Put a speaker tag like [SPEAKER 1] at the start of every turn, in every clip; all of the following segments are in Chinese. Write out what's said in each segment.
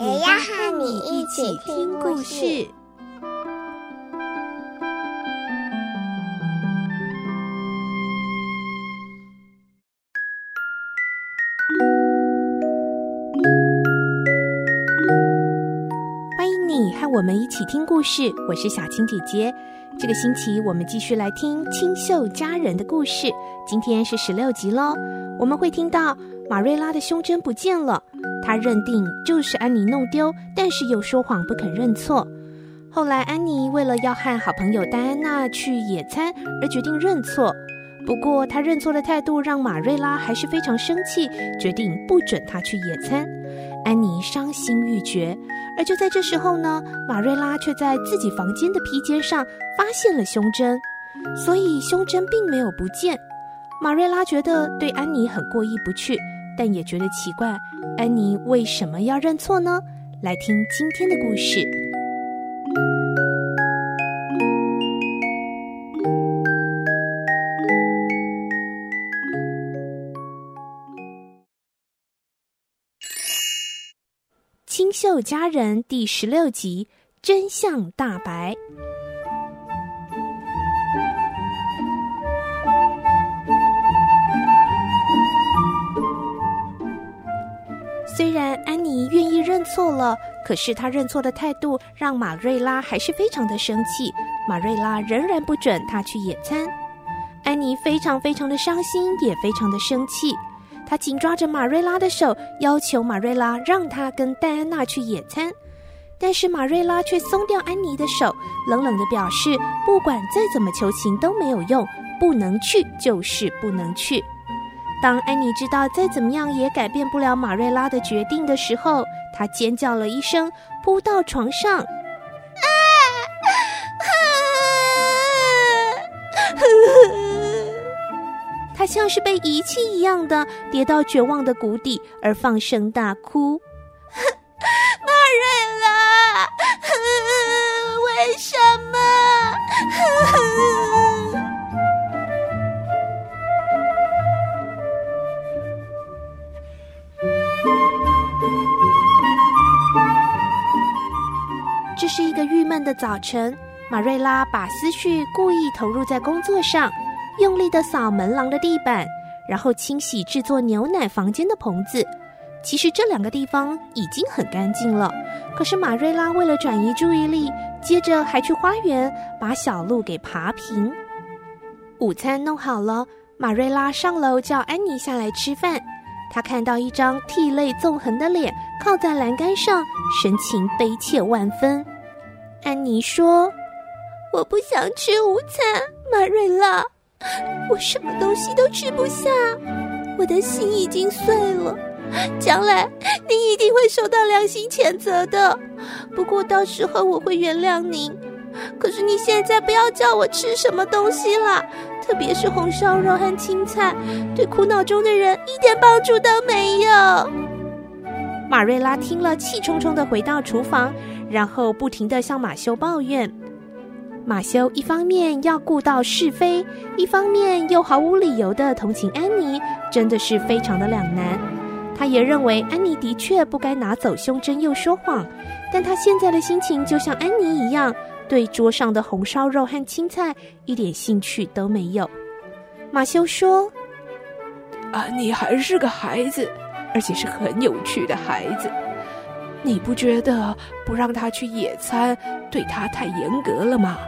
[SPEAKER 1] 也要和你一起听故事。
[SPEAKER 2] 欢迎你和我们一起听故事，我是小青姐姐。这个星期我们继续来听清秀佳人的故事，今天是十六集喽。我们会听到马瑞拉的胸针不见了。他认定就是安妮弄丢，但是又说谎不肯认错。后来，安妮为了要和好朋友戴安娜去野餐而决定认错。不过，她认错的态度让马瑞拉还是非常生气，决定不准她去野餐。安妮伤心欲绝。而就在这时候呢，马瑞拉却在自己房间的披肩上发现了胸针，所以胸针并没有不见。马瑞拉觉得对安妮很过意不去。但也觉得奇怪，安妮为什么要认错呢？来听今天的故事，《清秀佳人》第十六集：真相大白。虽然安妮愿意认错了，可是她认错的态度让马瑞拉还是非常的生气。马瑞拉仍然不准她去野餐，安妮非常非常的伤心，也非常的生气。她紧抓着马瑞拉的手，要求马瑞拉让她跟戴安娜去野餐，但是马瑞拉却松掉安妮的手，冷冷的表示不管再怎么求情都没有用，不能去就是不能去。当安妮知道再怎么样也改变不了马瑞拉的决定的时候，她尖叫了一声，扑到床上。啊！她像是被遗弃一样的跌到绝望的谷底，而放声大哭。早晨，马瑞拉把思绪故意投入在工作上，用力的扫门廊的地板，然后清洗制作牛奶房间的棚子。其实这两个地方已经很干净了，可是马瑞拉为了转移注意力，接着还去花园把小路给爬平。午餐弄好了，马瑞拉上楼叫安妮下来吃饭。她看到一张涕泪纵横的脸靠在栏杆上，神情悲切万分。安妮说：“
[SPEAKER 1] 我不想吃午餐，马瑞拉，我什么东西都吃不下，我的心已经碎了。将来您一定会受到良心谴责的，不过到时候我会原谅您。可是你现在不要叫我吃什么东西了，特别是红烧肉和青菜，对苦恼中的人一点帮助都没有。”
[SPEAKER 2] 马瑞拉听了，气冲冲的回到厨房。然后不停的向马修抱怨，马修一方面要顾到是非，一方面又毫无理由的同情安妮，真的是非常的两难。他也认为安妮的确不该拿走胸针又说谎，但他现在的心情就像安妮一样，对桌上的红烧肉和青菜一点兴趣都没有。马修说：“
[SPEAKER 3] 安妮还是个孩子，而且是很有趣的孩子。”你不觉得不让他去野餐对他太严格了吗？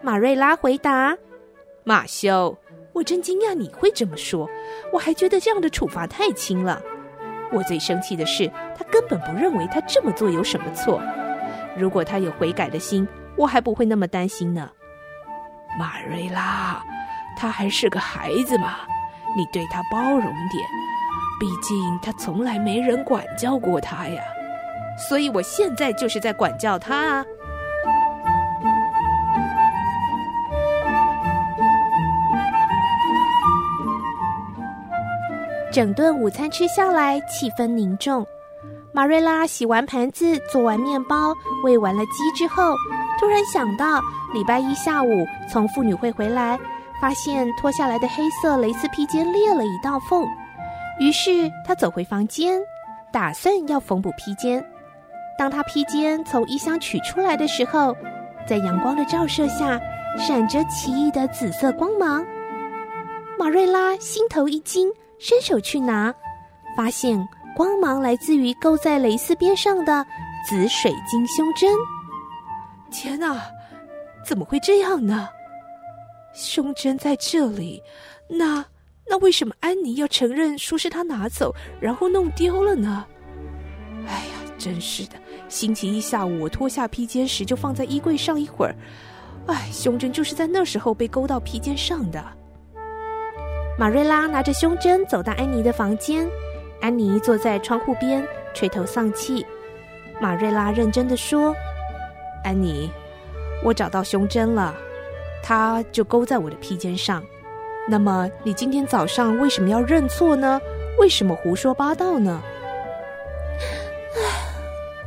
[SPEAKER 2] 马瑞拉回答：“马修，我真惊讶你会这么说，我还觉得这样的处罚太轻了。我最生气的是，他根本不认为他这么做有什么错。如果他有悔改的心，我还不会那么担心呢。”
[SPEAKER 3] 马瑞拉，他还是个孩子嘛，你对他包容点。毕竟他从来没人管教过他呀。所以我现在就是在管教他啊。
[SPEAKER 2] 整顿午餐吃下来，气氛凝重。玛瑞拉洗完盘子，做完面包，喂完了鸡之后，突然想到礼拜一下午从妇女会回来，发现脱下来的黑色蕾丝披肩裂了一道缝。于是他走回房间，打算要缝补披肩。当他披肩从衣箱取出来的时候，在阳光的照射下，闪着奇异的紫色光芒。马瑞拉心头一惊，伸手去拿，发现光芒来自于勾在蕾丝边上的紫水晶胸针。
[SPEAKER 3] 天哪，怎么会这样呢？胸针在这里，那那为什么安妮要承认说是她拿走，然后弄丢了呢？哎呀，真是的！星期一下午我脱下披肩时就放在衣柜上一会儿，哎，胸针就是在那时候被勾到披肩上的。
[SPEAKER 2] 马瑞拉拿着胸针走到安妮的房间，安妮坐在窗户边垂头丧气。马瑞拉认真的说：“
[SPEAKER 3] 安妮，我找到胸针了，它就勾在我的披肩上。那么你今天早上为什么要认错呢？为什么胡说八道呢？”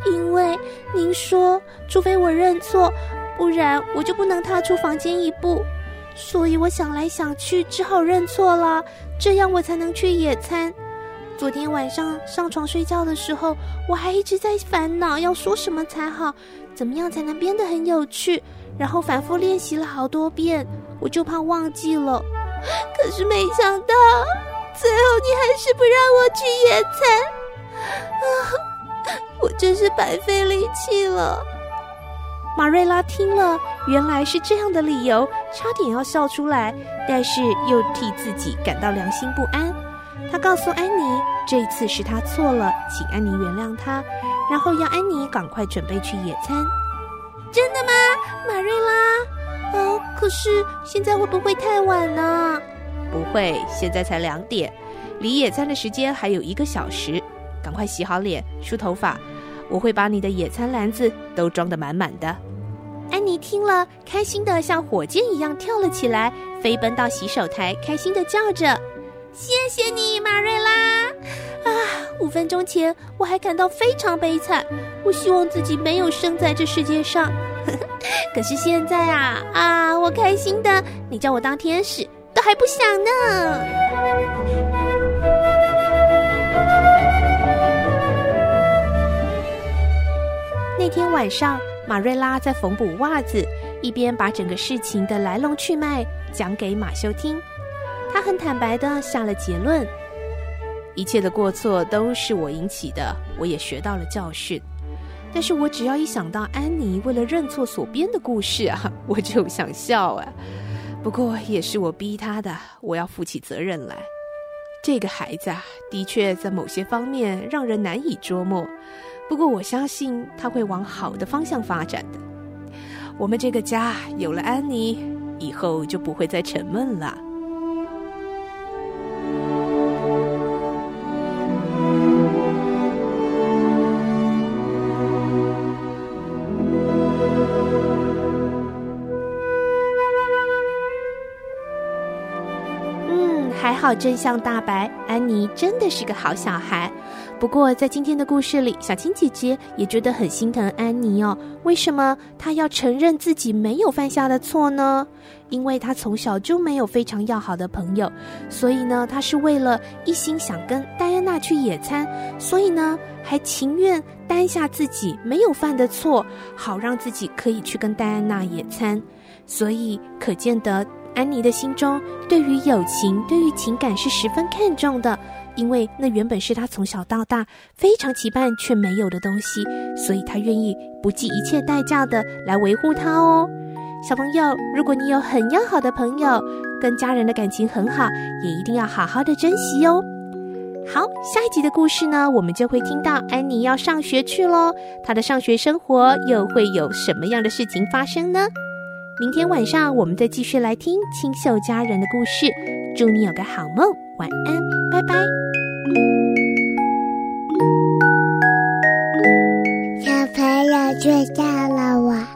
[SPEAKER 1] 因为您说，除非我认错，不然我就不能踏出房间一步。所以我想来想去，只好认错了，这样我才能去野餐。昨天晚上上床睡觉的时候，我还一直在烦恼要说什么才好，怎么样才能变得很有趣，然后反复练习了好多遍，我就怕忘记了。可是没想到，最后你还是不让我去野餐，啊，我真是白费力气了。
[SPEAKER 2] 马瑞拉听了，原来是这样的理由，差点要笑出来，但是又替自己感到良心不安。他告诉安妮，这一次是他错了，请安妮原谅他，然后要安妮赶快准备去野餐。
[SPEAKER 1] 真的吗，马瑞拉？哦，可是现在会不会太晚呢？
[SPEAKER 3] 不会，现在才两点，离野餐的时间还有一个小时，赶快洗好脸，梳头发。我会把你的野餐篮子都装得满满的。
[SPEAKER 2] 安妮听了，开心的像火箭一样跳了起来，飞奔到洗手台，开心的叫着：“
[SPEAKER 1] 谢谢你，玛瑞拉！啊，五分钟前我还感到非常悲惨，我希望自己没有生在这世界上。可是现在啊啊，我开心的，你叫我当天使还不想呢。”
[SPEAKER 2] 那天晚上，马瑞拉在缝补袜子，一边把整个事情的来龙去脉讲给马修听。他很坦白地下了结论：
[SPEAKER 3] 一切的过错都是我引起的，我也学到了教训。但是我只要一想到安妮为了认错所编的故事啊，我就想笑啊。不过也是我逼他的，我要负起责任来。这个孩子啊，的确在某些方面让人难以捉摸。不过我相信他会往好的方向发展的。我们这个家有了安妮，以后就不会再沉闷了。
[SPEAKER 2] 还好真相大白，安妮真的是个好小孩。不过，在今天的故事里，小青姐姐也觉得很心疼安妮哦。为什么她要承认自己没有犯下的错呢？因为她从小就没有非常要好的朋友，所以呢，她是为了一心想跟戴安娜去野餐，所以呢，还情愿担下自己没有犯的错，好让自己可以去跟戴安娜野餐。所以可见得安妮的心中对于友情、对于情感是十分看重的。因为那原本是她从小到大非常期盼却没有的东西，所以她愿意不计一切代价的来维护它哦。小朋友，如果你有很要好的朋友，跟家人的感情很好，也一定要好好的珍惜哦。好，下一集的故事呢，我们就会听到安妮要上学去喽。她的上学生活又会有什么样的事情发生呢？明天晚上我们再继续来听清秀佳人的故事。祝你有个好梦，晚安，拜拜。
[SPEAKER 1] 小朋友睡觉了，我。